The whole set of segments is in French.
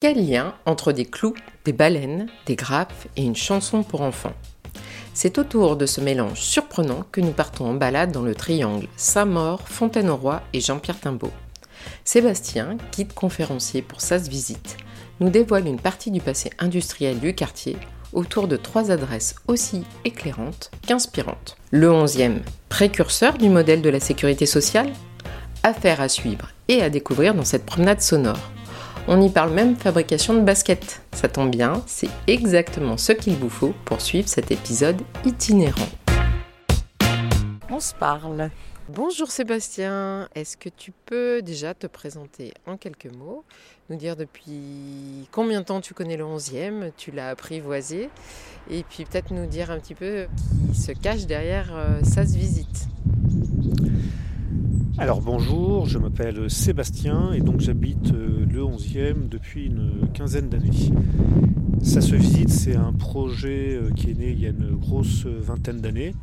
Quel lien entre des clous, des baleines, des grappes et une chanson pour enfants? C'est autour de ce mélange surprenant que nous partons en balade dans le triangle Saint-Maur, Fontaine-au-Roi et Jean-Pierre Timbaud. Sébastien, guide conférencier pour SAS Visite, nous dévoile une partie du passé industriel du quartier autour de trois adresses aussi éclairantes qu'inspirantes. Le 11e, précurseur du modèle de la sécurité sociale? Affaire à suivre et à découvrir dans cette promenade sonore. On y parle même fabrication de baskets. Ça tombe bien, c'est exactement ce qu'il vous faut pour suivre cet épisode itinérant. On se parle. Bonjour Sébastien, est-ce que tu peux déjà te présenter en quelques mots, nous dire depuis combien de temps tu connais le 11e, tu l'as apprivoisé, et puis peut-être nous dire un petit peu qui se cache derrière euh, SAS Visite? Alors bonjour, je m'appelle Sébastien et donc j'habite euh, le 11e depuis une quinzaine d'années. Ça se visite, c'est un projet euh, qui est né il y a une grosse vingtaine d'années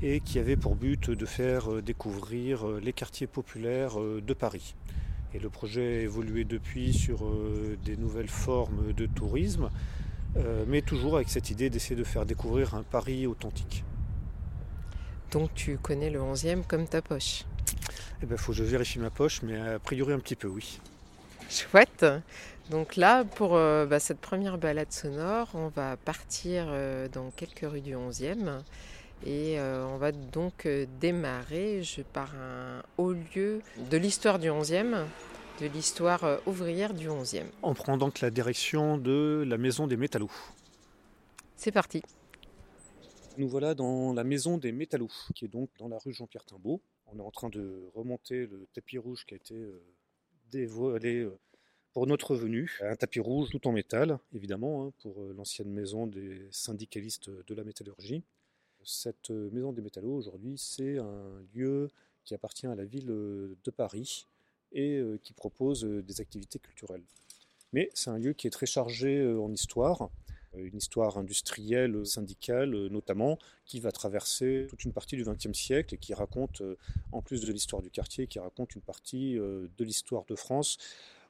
et qui avait pour but de faire euh, découvrir les quartiers populaires de Paris. Et le projet a évolué depuis sur des nouvelles formes de tourisme, mais toujours avec cette idée d'essayer de faire découvrir un Paris authentique. Donc tu connais le 11e comme ta poche eh ben, faut que je vérifie ma poche, mais a priori un petit peu, oui. Chouette. Donc là, pour euh, bah, cette première balade sonore, on va partir euh, dans quelques rues du 11e. Et euh, on va donc démarrer je, par un haut lieu de l'histoire du 11e, de l'histoire ouvrière du 11e. On prend donc la direction de la maison des métallos. C'est parti. Nous voilà dans la maison des métallos, qui est donc dans la rue Jean-Pierre Timbaud. On est en train de remonter le tapis rouge qui a été euh, dévoilé euh, pour notre venue. Un tapis rouge tout en métal, évidemment, hein, pour euh, l'ancienne maison des syndicalistes de la métallurgie. Cette maison des métallos, aujourd'hui, c'est un lieu qui appartient à la ville de Paris et qui propose des activités culturelles. Mais c'est un lieu qui est très chargé en histoire, une histoire industrielle, syndicale euh, notamment, qui va traverser toute une partie du XXe siècle et qui raconte, euh, en plus de l'histoire du quartier, qui raconte une partie de l'histoire de France,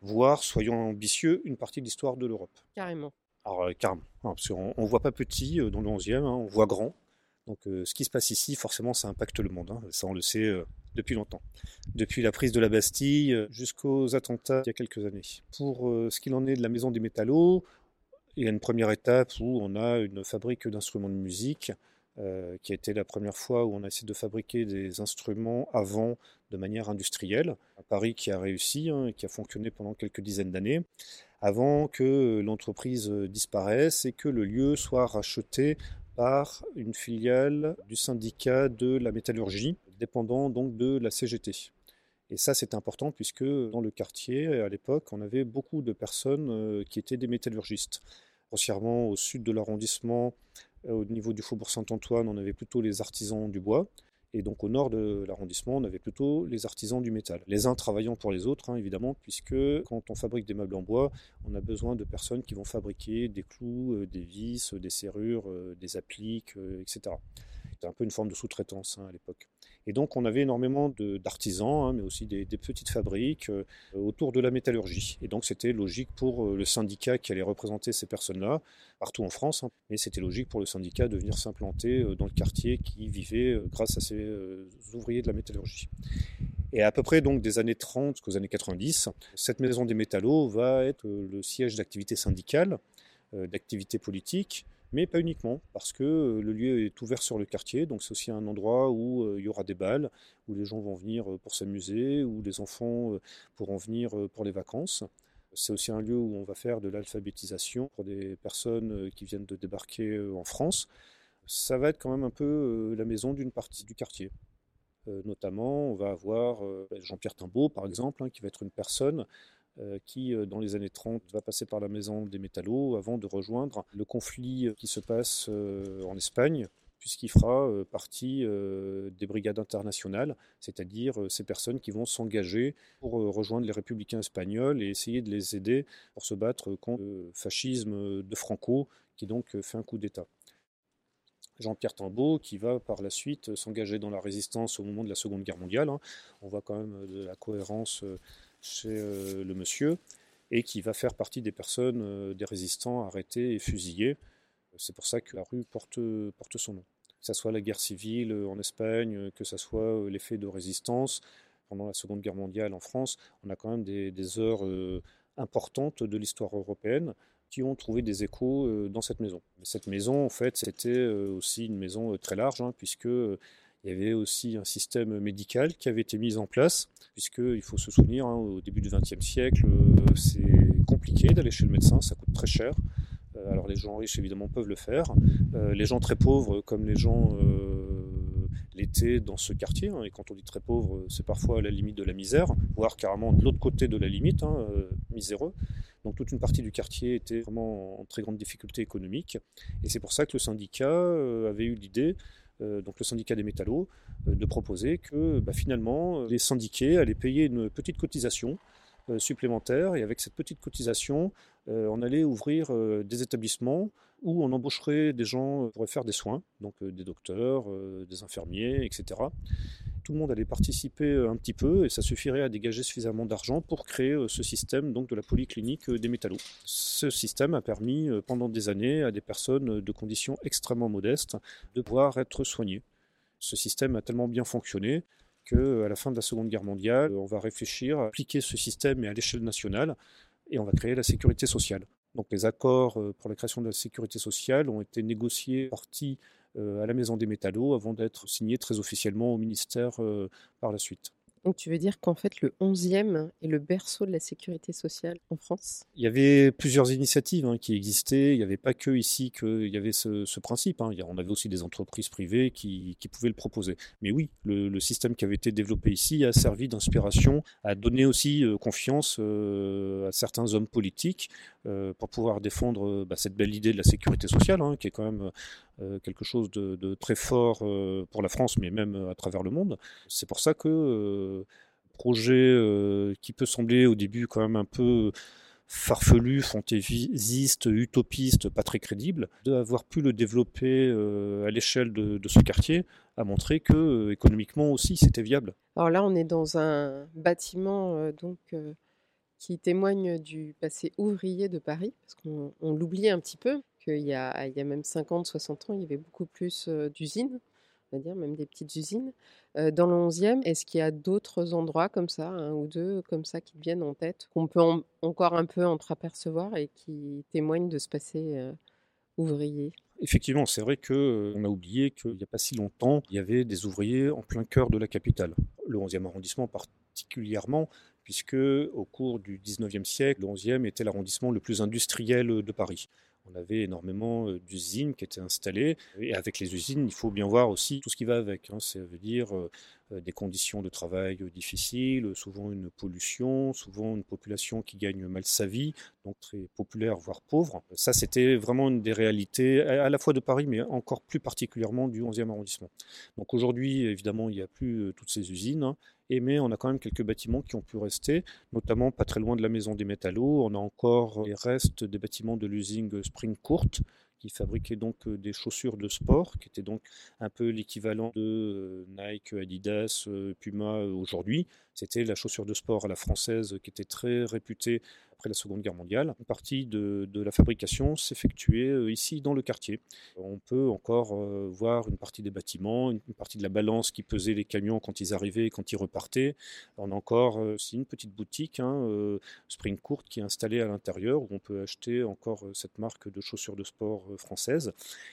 voire, soyons ambitieux, une partie de l'histoire de l'Europe. Carrément. Alors, carrément. parce qu'on ne voit pas petit dans le 11e, hein, on voit grand. Donc, ce qui se passe ici, forcément, ça impacte le monde. Hein. Ça, on le sait depuis longtemps. Depuis la prise de la Bastille jusqu'aux attentats il y a quelques années. Pour ce qu'il en est de la maison des métallos, il y a une première étape où on a une fabrique d'instruments de musique, euh, qui a été la première fois où on a essayé de fabriquer des instruments avant de manière industrielle. Un pari qui a réussi, hein, qui a fonctionné pendant quelques dizaines d'années, avant que l'entreprise disparaisse et que le lieu soit racheté par une filiale du syndicat de la métallurgie, dépendant donc de la CGT. Et ça, c'est important puisque dans le quartier, à l'époque, on avait beaucoup de personnes euh, qui étaient des métallurgistes. Grossièrement, au sud de l'arrondissement, euh, au niveau du faubourg Saint-Antoine, on avait plutôt les artisans du bois. Et donc au nord de l'arrondissement, on avait plutôt les artisans du métal. Les uns travaillant pour les autres, hein, évidemment, puisque quand on fabrique des meubles en bois, on a besoin de personnes qui vont fabriquer des clous, euh, des vis, des serrures, des appliques, etc. C'était un peu une forme de sous-traitance hein, à l'époque. Et donc on avait énormément d'artisans, hein, mais aussi des, petites fabriques euh, autour de la métallurgie. Et donc c'était logique pour euh, le syndicat qui allait représenter ces personnes-là, partout en France, hein. mais c'était logique pour le syndicat de venir s'implanter euh, dans le quartier qui vivait grâce à ces ouvriers de la métallurgie. Et à peu près donc des années 30 jusqu'aux années 90, cette maison des métallos va être le siège d'activité syndicale, d'activité politique, mais pas uniquement, parce que euh, le lieu est ouvert sur le quartier, donc c'est aussi un endroit où euh, il y aura des balles, où les gens vont venir euh, pour s'amuser, où les enfants pourront venir pour les vacances. C'est aussi un lieu où on va faire de l'alphabétisation pour des personnes qui viennent de débarquer en France. Ça va être quand même un peu la maison d'une partie du quartier. notamment, on va avoir Jean-Pierre Timbaud, par exemple, hein, qui va être une personne qui, euh, dans les années 30, va passer par la maison des métallos avant de rejoindre le conflit qui se passe euh, en Espagne, puisqu'il fera partie des brigades internationales, c'est-à-dire ces personnes qui vont s'engager pour rejoindre les républicains espagnols et essayer de les aider pour se battre contre le fascisme de Franco, qui donc fait un coup d'État. Jean-Pierre Tambaud, qui va par la suite s'engager dans la résistance au moment de la Seconde Guerre mondiale. Hein. On voit quand même de la cohérence chez euh, le monsieur. et qui va faire partie des personnes, des résistants arrêtés et fusillés. C'est pour ça que la rue porte, porte son nom. Que ce soit la guerre civile en Espagne, que ce soit les faits de résistance pendant la Seconde Guerre mondiale en France, on a quand même des, des heures importantes de l'histoire européenne qui ont trouvé des échos euh, dans cette maison. Cette maison, en fait, c'était euh, aussi une maison euh, très large, hein, puisque il y avait aussi un système médical qui avait été mis en place, puisqu'il faut se souvenir, hein, au début du XXe siècle, c'est compliqué d'aller chez le médecin, ça coûte très cher. Alors les gens riches, évidemment, peuvent le faire. Les gens très pauvres, comme les gens l'étaient dans ce quartier, hein, et quand on dit très pauvre, c'est parfois à la limite de la misère, voire carrément de l'autre côté de la limite, miséreux. Donc toute une partie du quartier était vraiment en très grande difficulté économique. Et c'est pour ça que le syndicat euh, avait eu l'idée, euh, donc le syndicat des métallos, euh, de proposer que bah, finalement les syndiqués allaient payer une petite cotisation supplémentaire. Et avec cette petite cotisation, on allait ouvrir des établissements où on embaucherait des gens pour faire des soins, donc des docteurs, des infirmiers, etc tout le monde allait participer euh, un petit peu et ça suffirait à dégager suffisamment d'argent pour créer euh, ce système donc de la polyclinique euh, des métallos. Ce système a permis pendant des années à des personnes de conditions extrêmement modestes de pouvoir être soignées. Ce système a tellement bien fonctionné qu'à la fin de la Seconde Guerre mondiale, on va réfléchir à appliquer ce système à l'échelle nationale et on va créer la sécurité sociale. Donc les accords pour la création de la sécurité sociale ont été négociés partie euh, à la Maison des Métallos avant d'être signé très officiellement au ministère euh, par la suite. Donc tu veux dire qu'en fait le 11e est le berceau de la sécurité sociale en France? Il y avait plusieurs initiatives hein, qui existaient. Il n'y avait pas que ici qu'il y avait ce, principe. Hein. On avait aussi des entreprises privées qui, pouvaient le proposer. Mais oui, le, système qui avait été développé ici a servi d'inspiration, a donné aussi euh, confiance à certains hommes politiques pour pouvoir défendre bah, cette belle idée de la sécurité sociale, hein, qui est quand même euh, quelque chose de, très fort euh, pour la France, mais même à travers le monde. C'est pour ça que euh, projet qui peut sembler au début quand même un peu farfelu, fantaisiste, utopiste, pas très crédible, d'avoir pu le développer à l'échelle de, ce quartier a montré que économiquement aussi c'était viable. Alors là, on est dans un bâtiment donc qui témoigne du passé ouvrier de Paris, parce qu'on l'oublie un petit peu qu'il y y a même 50, 60 ans, il y avait beaucoup plus d'usines, on dire, même des petites usines. dans le 11e, est-ce qu'il y a d'autres endroits comme ça, un ou deux comme ça, qui viennent en tête, qu'on peut encore un peu entreapercevoir et qui témoignent de ce passé ouvrier? Effectivement, c'est vrai qu'on a oublié qu'il n'y a pas si longtemps, il y avait des ouvriers en plein cœur de la capitale. Le 11e arrondissement particulièrement, puisque au cours du 19e siècle, le 11e était l'arrondissement le plus industriel de Paris on avait énormément euh, d'usines qui étaient installées. Et avec les usines, il faut bien voir aussi tout ce qui va avec. Hein. Ça veut dire euh, euh, des conditions de travail difficiles, souvent une pollution, souvent une population qui gagne mal sa vie, donc très populaire, voire pauvre. Ça, c'était vraiment une des réalités à la fois de Paris, mais encore plus particulièrement du 11e arrondissement. Donc aujourd'hui, évidemment, il n'y a plus toutes ces usines. Mais on a quand même quelques bâtiments qui ont pu rester, notamment pas très loin de la maison des métallos. On a encore les restes des bâtiments de l'usine Spring Court, qui fabriquait donc euh, des chaussures de sport, qui étaient donc un peu l'équivalent de euh, Nike, Adidas, euh, Puma aujourd'hui. C'était la chaussure de sport à la française qui était très réputée après la Seconde Guerre mondiale. Une partie de, la fabrication s'effectuait euh, ici dans le quartier. On peut encore euh, voir une partie des bâtiments, une partie de la balance qui pesait les camions quand ils arrivaient et quand ils repartaient. On a encore euh, aussi une petite boutique, hein, Spring Court, qui est installée à l'intérieur où on peut acheter encore cette marque de chaussures de sport française.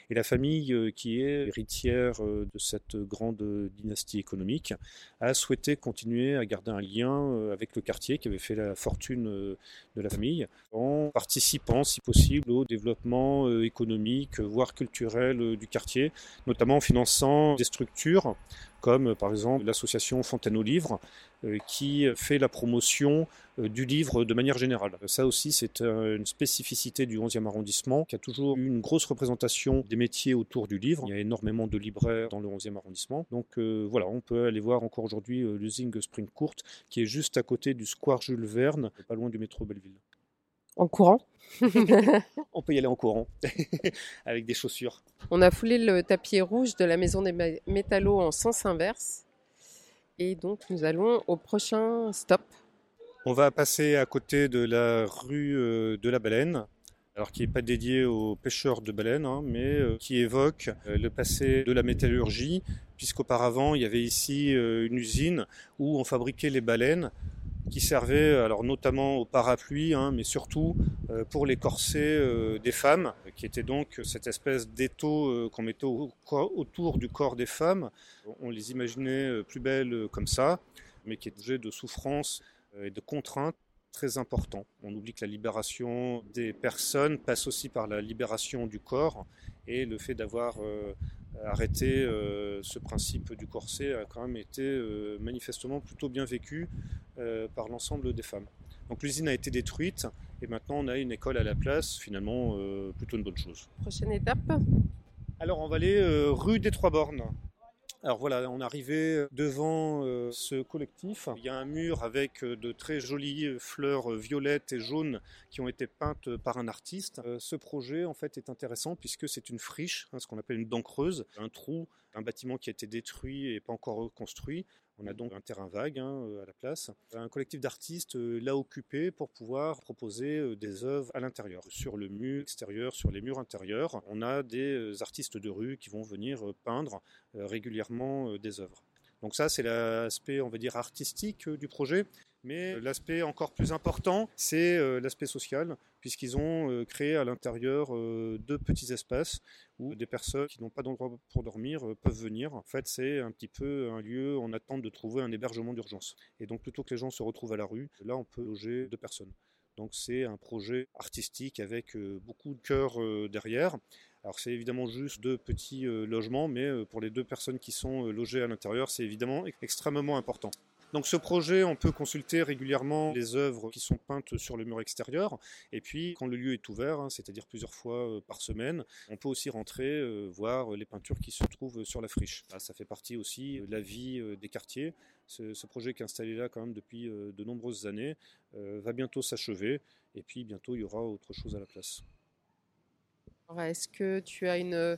Et la famille qui est héritière de cette grande dynastie économique a souhaité continuer à garder un lien avec le quartier qui avait fait la fortune de la famille, en participant, si possible, au développement euh, économique, voire culturel euh, du quartier, notamment en finançant des structures comme par exemple l'association Fontaine au Livre, euh, qui fait la promotion du livre de manière générale. Ça aussi, c'est une spécificité du 11e arrondissement, qui a toujours eu une grosse représentation des métiers autour du livre. Il y a énormément de libraires dans le 11e arrondissement. Donc voilà, on peut aller voir encore aujourd'hui l'usine Spring Court, qui est juste à côté du Square Jules Verne, pas loin du métro Belleville. En courant On peut y aller en courant, avec des chaussures. On a foulé le tapis rouge de la maison des métallos en sens inverse. Et donc nous allons au prochain stop. On va passer à côté de la rue de la Baleine, alors qui n'est pas dédié aux pêcheurs de baleines, hein, mais qui évoque le passé de la métallurgie, puisqu'auparavant il y avait ici une usine où on fabriquait les baleines qui servait alors notamment au parapluie, hein, mais surtout euh, pour les corsets euh, des femmes, qui était donc cette espèce d'étau euh, qu'on mettait autour du corps des femmes. On les imaginait plus belles comme ça, mais qui étaient de souffrance et de contraintes très importants. On oublie que la libération des personnes passe aussi par la libération du corps et le fait d'avoir arrêté ce principe du corset a quand même été manifestement plutôt bien vécu euh, par l'ensemble des femmes. Donc l'usine a été détruite et maintenant on a une école à la place, finalement euh, plutôt une bonne chose. Prochaine étape? Alors on va aller euh, rue des Trois Bornes. Alors voilà, on est arrivé devant ce collectif. Il y a un mur avec de très jolies fleurs violettes et jaunes qui ont été peintes par un artiste. ce projet en fait est intéressant puisque c'est une friche, hein, ce qu'on appelle une dent creuse, un trou, un bâtiment qui a été détruit et pas encore reconstruit. On a donc un terrain vague hein, euh, à la place. Un collectif d'artistes euh, l'a occupé pour pouvoir proposer euh, des œuvres à l'intérieur. Sur le mur extérieur, sur les murs intérieurs, on a des artistes de rue qui vont venir peindre régulièrement des œuvres. Donc ça, c'est l'aspect, on va dire, artistique du projet. Mais l'aspect encore plus important, c'est euh, l'aspect social, puisqu'ils ont euh, créé à l'intérieur euh, deux petits espaces où des personnes qui n'ont pas d'endroit pour dormir peuvent venir. En fait, c'est un petit peu un lieu en attente de trouver un hébergement d'urgence. Et donc, plutôt que les gens se retrouvent à la rue, là, on peut loger deux personnes. Donc, c'est un projet artistique avec beaucoup de cœur derrière. Alors c'est évidemment juste deux petits logements, mais pour les deux personnes qui sont logées à l'intérieur, c'est évidemment extrêmement important. Donc ce projet, on peut consulter régulièrement les œuvres qui sont peintes sur le mur extérieur. Et puis quand le lieu est ouvert, hein, c'est-à-dire plusieurs fois euh, par semaine, on peut aussi rentrer euh, voir les peintures qui se trouvent sur la friche. ça fait partie aussi de la vie euh, des quartiers. Ce, projet qui est installé là quand même depuis de nombreuses années va bientôt s'achever. Et puis bientôt il y aura autre chose à la place. Est-ce que tu as une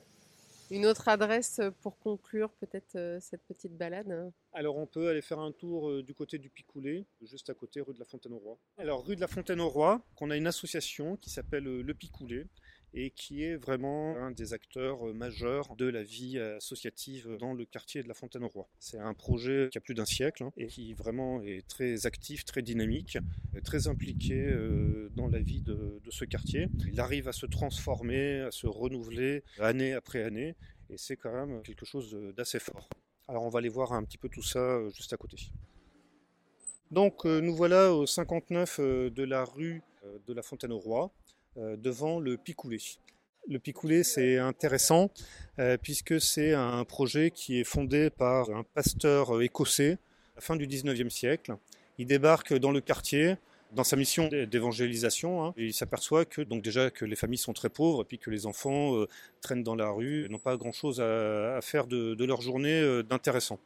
une autre adresse pour conclure peut-être euh, cette petite balade? Alors on peut aller faire un tour euh, du côté du Picoulet, juste à côté rue de la Fontaine-au-Roi. Alors rue de la Fontaine-au-Roi, qu'on a une association qui s'appelle euh, Le Picoulet et qui est vraiment un des acteurs majeurs de la vie associative dans le quartier de la Fontaine-au-Roi. C'est un projet qui a plus d'un siècle hein, et qui vraiment est très actif, très dynamique, très impliqué dans la vie de, ce quartier. Il arrive à se transformer, à se renouveler année après année et c'est quand même quelque chose d'assez fort. Alors on va aller voir un petit peu tout ça euh, juste à côté. Donc euh, nous voilà au 59 euh, de la rue de la Fontaine au Roi, devant le Picoulet. Le Picoulet, c'est intéressant puisque c'est un projet qui est fondé par un pasteur écossais à la fin du 19e siècle. Il débarque dans le quartier dans sa mission d'évangélisation, hein, il s'aperçoit que donc déjà que les familles sont très pauvres et puis que les enfants euh, traînent dans la rue, n'ont pas grand-chose à, faire de, leur journée euh, d'intéressant.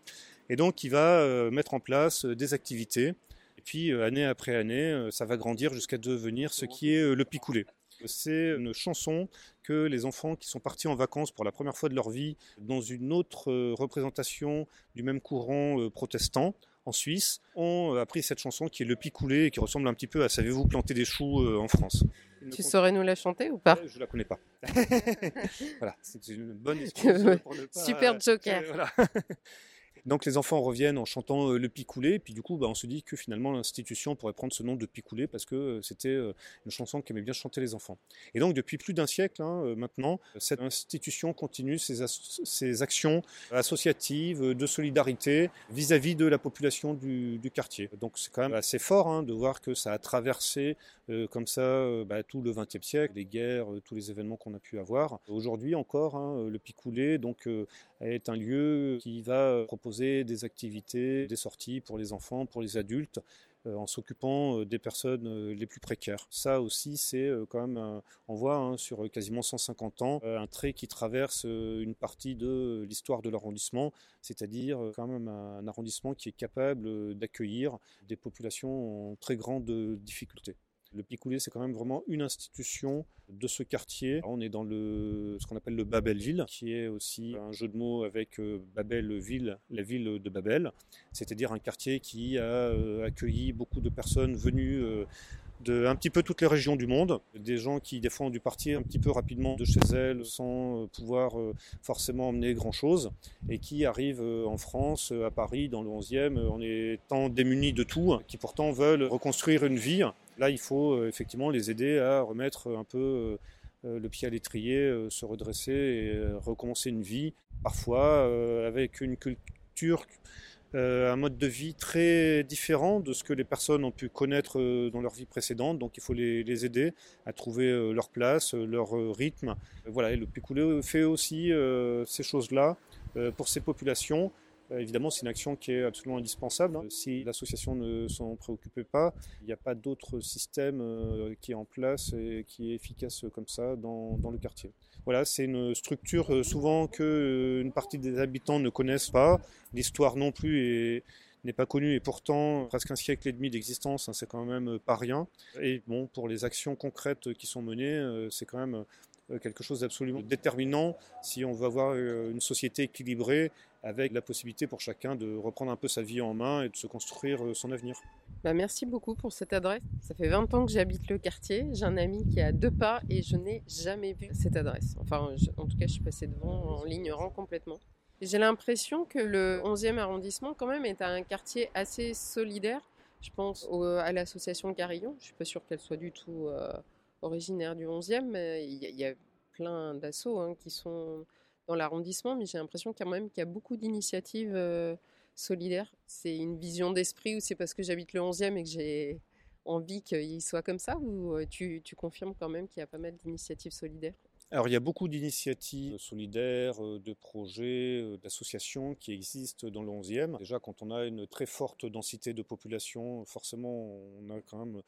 Et donc il va euh, mettre en place des activités. Et puis année après année, ça va grandir jusqu'à devenir ce qui est le picoulé. C'est une chanson que les enfants qui sont partis en vacances pour la première fois de leur vie dans une autre représentation du même courant protestant en Suisse, ont euh, appris cette chanson qui est Le Picoulé et qui ressemble un petit peu à Savez-vous planter des choux euh, en France. Tu saurais nous la chanter ou pas? Je la connais pas. voilà, c'est une bonne excuse Super joker. Voilà. Donc les enfants reviennent en chantant euh, le Picoulé, puis du coup bah, on se dit que finalement l'institution pourrait prendre ce nom de Picoulé parce que euh, c'était euh, une chanson qu'aimaient bien chanter les enfants. Et donc depuis plus d'un siècle hein, maintenant, cette institution continue ses, actions associatives de solidarité vis-à-vis de la population du, quartier. Donc c'est quand même assez fort hein, de voir que ça a traversé comme ça bah, tout le XXe siècle, les guerres, tous les événements qu'on a pu avoir. Aujourd'hui encore, hein, le Picoulé donc, est un lieu qui va proposer des activités, des sorties pour les enfants, pour les adultes, euh, en s'occupant euh, des personnes euh, les plus précaires. Ça aussi, c'est quand même, on voit hein, sur quasiment 150 ans, un trait qui traverse une partie de l'histoire de l'arrondissement, c'est-à-dire quand même un arrondissement qui est capable d'accueillir des populations en très grande difficulté. Le Picoulé, c'est quand même vraiment une institution de ce quartier. On est dans le, ce qu'on appelle le Babelville, qui est aussi un jeu de mots avec euh, Babelville, la ville de Babel, c'est-à-dire un quartier qui a euh, accueilli beaucoup de personnes venues euh, de petit peu toutes les régions du monde, des gens qui des fois ont dû partir un petit peu rapidement de chez elles sans pouvoir forcément emmener grand-chose et qui arrivent en France, à Paris, dans le 11e, en étant démunis de tout, qui pourtant veulent reconstruire une vie Là, il faut euh, effectivement les aider à remettre un peu euh, le pied à l'étrier, euh, se redresser et recommencer une vie, parfois avec une culture, un mode de vie très différent de ce que les personnes ont pu connaître dans leur vie précédente. Donc il faut les, aider à trouver leur place, leur rythme. Voilà, et le Picoulé fait aussi ces choses-là pour ces populations euh, évidemment, c'est une action qui est absolument indispensable. Hein. Si l'association ne s'en préoccupait pas, il n'y a pas d'autre système euh, qui est en place et qui est efficace comme ça dans, le quartier. Voilà, c'est une structure euh, souvent qu'une partie des habitants ne connaissent pas. L'histoire non plus n'est pas connue et pourtant presque un siècle et demi d'existence, hein, c'est quand même pas rien. Et bon, pour les actions concrètes qui sont menées, c'est quand même quelque chose d'absolument déterminant si on veut avoir une société équilibrée avec la possibilité pour chacun de reprendre un peu sa vie en main et de se construire euh, son avenir. Bah merci beaucoup pour cette adresse. Ça fait 20 ans que j'habite le quartier. J'ai un ami qui est à deux pas et je n'ai jamais vu cette adresse. Enfin, en tout cas, je suis passée devant en l'ignorant complètement. J'ai l'impression que le 11e arrondissement, quand même, est un quartier assez solidaire. Je pense à l'association Carillon. Je ne suis pas sûre qu'elle soit du tout euh, originaire du 11e, mais il y, a plein d'assauts hein, qui sont dans l'arrondissement, mais j'ai l'impression quand même qu'il y a beaucoup d'initiatives euh, solidaires. C'est une vision d'esprit ou c'est parce que j'habite le 11e et que j'ai envie qu'il soit comme ça ou euh, tu, tu confirmes quand même qu'il y a pas mal d'initiatives solidaires? Alors il y a beaucoup d'initiatives solidaires, euh, de projets, d'associations qui existent dans le 11e. Déjà quand on a une très forte densité de population, forcément on a quand même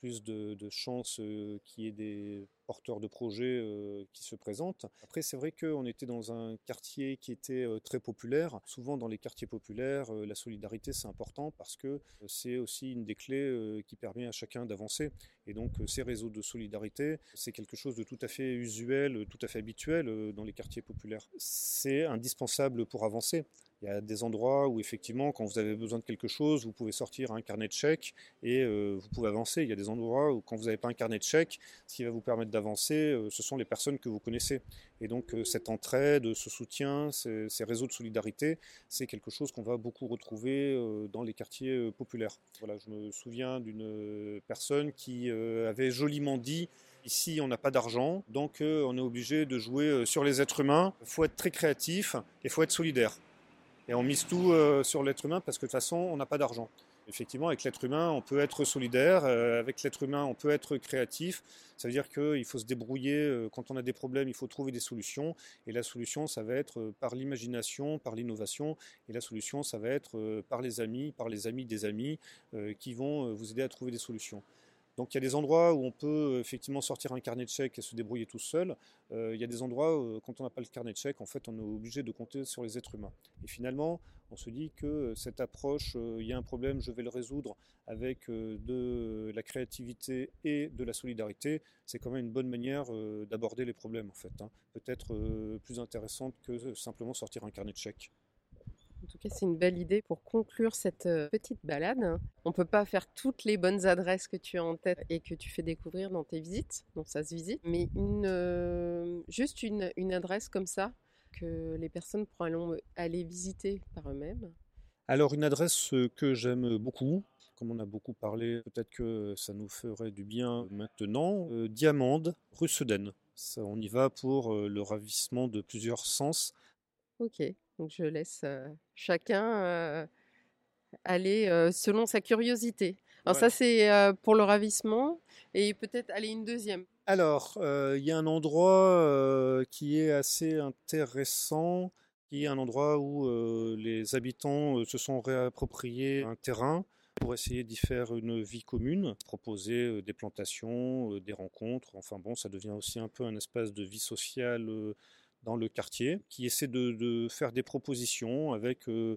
plus de, chances euh, qu'il y ait des porteurs de projets euh, qui se présentent. Après, c'est vrai qu'on était dans un quartier qui était euh, très populaire. Souvent, dans les quartiers populaires, la solidarité, c'est important parce que c'est aussi une des clés qui permet à chacun d'avancer. Et donc, ces réseaux de solidarité, c'est quelque chose de tout à fait usuel, tout à fait habituel dans les quartiers populaires. C'est indispensable pour avancer. Il y a des endroits où effectivement, quand vous avez besoin de quelque chose, vous pouvez sortir un carnet de chèques et euh, vous pouvez avancer. Il y a des endroits où quand vous n'avez pas un carnet de chèques, ce qui va vous permettre d'avancer, euh, ce sont les personnes que vous connaissez. Et donc euh, cette entraide, ce soutien, ces, ces réseaux de solidarité, c'est quelque chose qu'on va beaucoup retrouver dans les quartiers populaires. Voilà, je me souviens d'une personne qui avait joliment dit Ici, on n'a pas d'argent, donc on est obligé de jouer sur les êtres humains. Il faut être très créatif et il faut être solidaire. Et on mise tout euh, sur l'être humain parce que de toute façon, on n'a pas d'argent. Effectivement, avec l'être humain, on peut être solidaire, euh, avec l'être humain, on peut être créatif. Ça veut dire qu'il faut se débrouiller, euh, quand on a des problèmes, il faut trouver des solutions. Et la solution, ça va être par l'imagination, par l'innovation. Et la solution, ça va être par les amis, par les amis des amis, qui vont vous aider à trouver des solutions. Donc il y a des endroits où on peut euh, effectivement sortir un carnet de chèques et se débrouiller tout seul. Euh, il y a des endroits où euh, quand on n'a pas le carnet de chèques, en fait, on est obligé de compter sur les êtres humains. Et finalement, on se dit que cette approche, il y a un problème, je vais le résoudre avec de la créativité et de la solidarité. C'est quand même une bonne manière d'aborder les problèmes, en fait. Hein. Peut-être plus intéressante que simplement sortir un carnet de chèques. En tout cas, c'est une belle idée pour conclure cette euh, petite balade. On ne peut pas faire toutes les bonnes adresses que tu as en tête et que tu fais découvrir dans tes visites, donc ça se visite, mais une, euh, juste une, une, adresse comme ça que les personnes pourront aller visiter par eux-mêmes. Alors une adresse que j'aime beaucoup, comme on a beaucoup parlé, peut-être que ça nous ferait du bien maintenant, euh, Diamande, rue Sedaine. on y va pour le ravissement de plusieurs sens. Ok. Donc je laisse chacun aller selon sa curiosité. Alors ça c'est pour le ravissement et peut-être aller une deuxième. Alors il y a un endroit qui est assez intéressant, qui est un endroit où les habitants se sont réappropriés un terrain pour essayer d'y faire une vie commune, proposer des plantations, des rencontres. Enfin bon, ça devient aussi un peu un espace de vie sociale dans le quartier, qui essaie de, faire des propositions avec euh,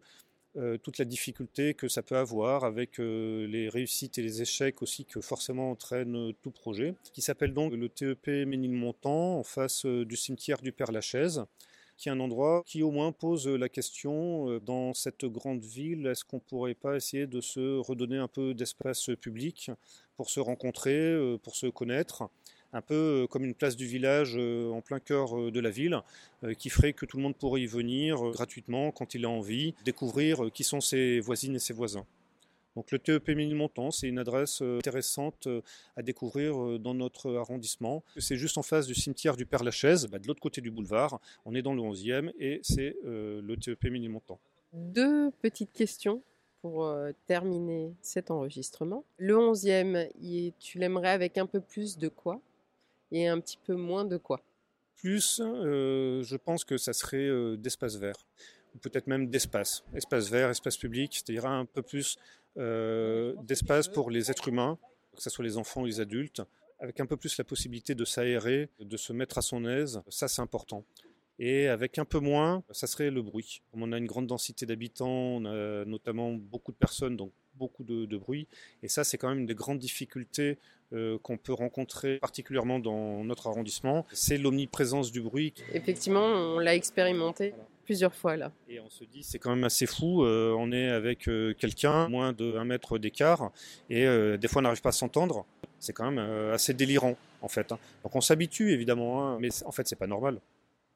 euh, toute la difficulté que ça peut avoir avec euh, les réussites et les échecs aussi que forcément entraîne tout projet, qui s'appelle donc le TEP Ménilmontant en face du cimetière du Père Lachaise qui est un endroit qui au moins pose la question dans cette grande ville, est-ce qu'on ne pourrait pas essayer de se redonner un peu d'espace public pour se rencontrer, pour se connaître? Un peu euh, comme une place du village euh, en plein cœur euh, de la ville, qui ferait que tout le monde pourrait y venir gratuitement quand il a envie, découvrir qui sont ses voisines et ses voisins. Donc le TEP Ménilmontant, c'est une adresse intéressante à découvrir dans notre arrondissement. C'est juste en face du cimetière du Père Lachaise, bah, de l'autre côté du boulevard. On est dans le 11e et c'est le TEP Ménilmontant. Deux petites questions pour terminer cet enregistrement. Le 11e, tu l'aimerais avec un peu plus de quoi? Et un petit peu moins de quoi Plus, euh, je pense que ça serait euh, d'espace vert, ou peut-être même d'espace, espace vert, espace public, c'est-à-dire un peu plus euh, d'espace pour les êtres humains, que ce soit les enfants ou les adultes, avec un peu plus la possibilité de s'aérer, de se mettre à son aise, ça c'est important. Et avec un peu moins, ça serait le bruit. Comme on a une grande densité d'habitants, on a notamment beaucoup de personnes, donc beaucoup de, bruit. Et ça, c'est quand même une des grandes difficultés euh, qu'on peut rencontrer, particulièrement dans notre arrondissement. C'est l'omniprésence du bruit. Effectivement, on l'a expérimenté. Plusieurs fois là. Et on se dit c'est quand même assez fou. Euh, on est avec euh, quelqu'un moins de 1 mètre d'écart et des fois on n'arrive pas à s'entendre. C'est quand même assez délirant en fait. Hein. Donc on s'habitue évidemment, hein, mais en fait c'est pas normal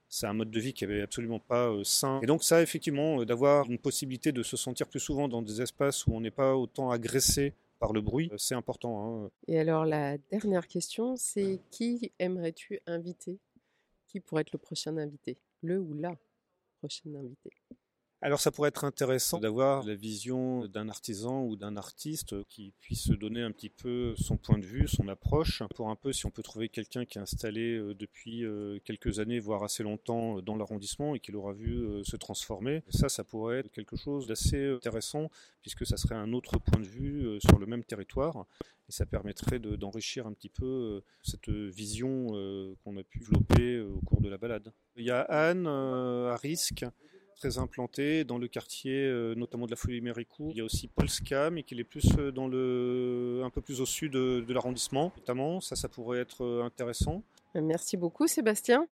c'est un mode de vie qui est absolument pas euh, sain. Et donc ça, effectivement, euh, d'avoir une possibilité de se sentir plus souvent dans des espaces où on n'est pas autant agressé par le bruit, euh, c'est important. Hein. Et alors la dernière question, c'est qui aimerais-tu inviter? Qui pourrait être le prochain invité? Le ou la prochaine invitée? Alors ça pourrait être intéressant d'avoir la vision d'un artisan ou d'un artiste qui puisse donner un petit peu son point de vue, son approche, pour un peu si on peut trouver quelqu'un qui est installé euh, depuis euh, quelques années, voire assez longtemps euh, dans l'arrondissement et qui l'aura vu se transformer. Ça, ça pourrait être quelque chose d'assez intéressant puisque ça serait un autre point de vue sur le même territoire et ça permettrait d'enrichir un petit peu cette vision qu'on a pu développer au cours de la balade. Il y a Anne à risque très implanté dans le quartier, euh, notamment de la folie Méricourt. Il y a aussi Polska, mais qui est plus euh, dans le, un peu plus au sud de, de l'arrondissement, notamment. Ça, ça pourrait être euh, intéressant. Merci beaucoup, Sébastien.